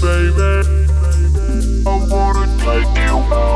baby. I wanna take you home.